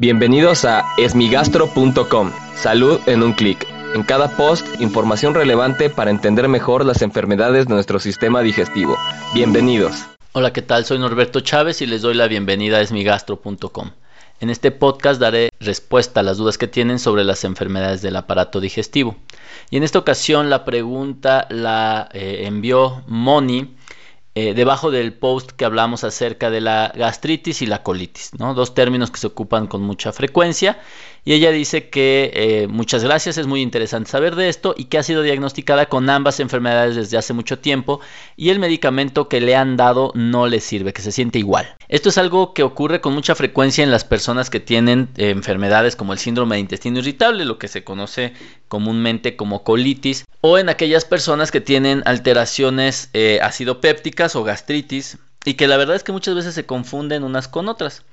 Bienvenidos a esmigastro.com. Salud en un clic. En cada post, información relevante para entender mejor las enfermedades de nuestro sistema digestivo. Bienvenidos. Hola, ¿qué tal? Soy Norberto Chávez y les doy la bienvenida a esmigastro.com. En este podcast daré respuesta a las dudas que tienen sobre las enfermedades del aparato digestivo. Y en esta ocasión la pregunta la eh, envió Moni eh, debajo del post que hablamos acerca de la gastritis y la colitis, ¿no? dos términos que se ocupan con mucha frecuencia. Y ella dice que eh, muchas gracias, es muy interesante saber de esto y que ha sido diagnosticada con ambas enfermedades desde hace mucho tiempo y el medicamento que le han dado no le sirve, que se siente igual. Esto es algo que ocurre con mucha frecuencia en las personas que tienen eh, enfermedades como el síndrome de intestino irritable, lo que se conoce comúnmente como colitis, o en aquellas personas que tienen alteraciones eh, acidopépticas o gastritis y que la verdad es que muchas veces se confunden unas con otras.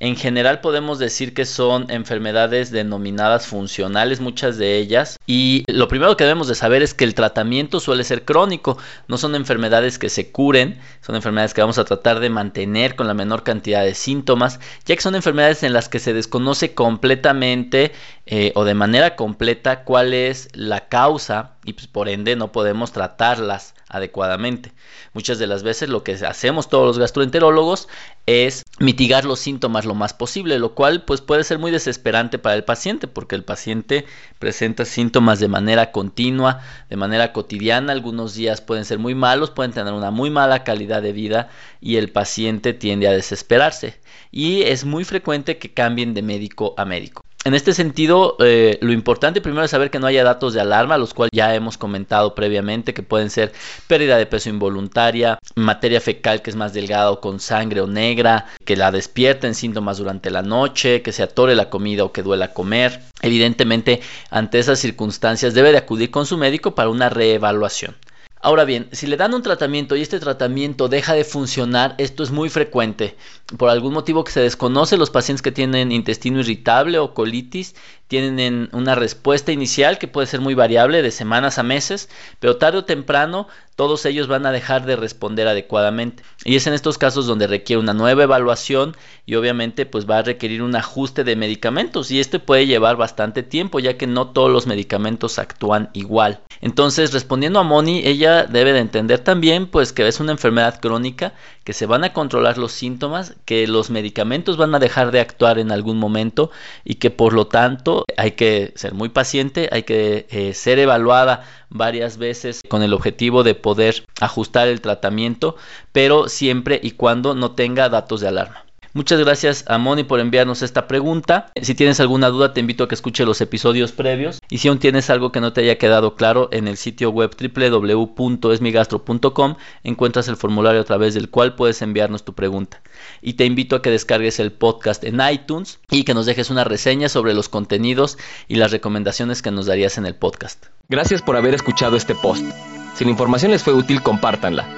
En general podemos decir que son enfermedades denominadas funcionales, muchas de ellas. Y lo primero que debemos de saber es que el tratamiento suele ser crónico. No son enfermedades que se curen, son enfermedades que vamos a tratar de mantener con la menor cantidad de síntomas, ya que son enfermedades en las que se desconoce completamente eh, o de manera completa cuál es la causa y pues, por ende no podemos tratarlas adecuadamente. Muchas de las veces lo que hacemos todos los gastroenterólogos es mitigar los síntomas lo más posible, lo cual pues puede ser muy desesperante para el paciente porque el paciente presenta síntomas de manera continua, de manera cotidiana, algunos días pueden ser muy malos, pueden tener una muy mala calidad de vida y el paciente tiende a desesperarse y es muy frecuente que cambien de médico a médico. En este sentido, eh, lo importante primero es saber que no haya datos de alarma, los cuales ya hemos comentado previamente, que pueden ser pérdida de peso involuntaria, materia fecal que es más delgada o con sangre o negra, que la despierten síntomas durante la noche, que se atore la comida o que duela comer. Evidentemente, ante esas circunstancias debe de acudir con su médico para una reevaluación. Ahora bien, si le dan un tratamiento y este tratamiento deja de funcionar, esto es muy frecuente. Por algún motivo que se desconoce, los pacientes que tienen intestino irritable o colitis tienen una respuesta inicial que puede ser muy variable de semanas a meses, pero tarde o temprano todos ellos van a dejar de responder adecuadamente. Y es en estos casos donde requiere una nueva evaluación y obviamente pues va a requerir un ajuste de medicamentos y este puede llevar bastante tiempo ya que no todos los medicamentos actúan igual. Entonces, respondiendo a Moni, ella debe de entender también pues que es una enfermedad crónica, que se van a controlar los síntomas, que los medicamentos van a dejar de actuar en algún momento y que por lo tanto hay que ser muy paciente, hay que eh, ser evaluada varias veces con el objetivo de poder ajustar el tratamiento, pero siempre y cuando no tenga datos de alarma. Muchas gracias a Moni por enviarnos esta pregunta. Si tienes alguna duda, te invito a que escuche los episodios previos. Y si aún tienes algo que no te haya quedado claro, en el sitio web www.esmigastro.com encuentras el formulario a través del cual puedes enviarnos tu pregunta. Y te invito a que descargues el podcast en iTunes y que nos dejes una reseña sobre los contenidos y las recomendaciones que nos darías en el podcast. Gracias por haber escuchado este post. Si la información les fue útil, compártanla.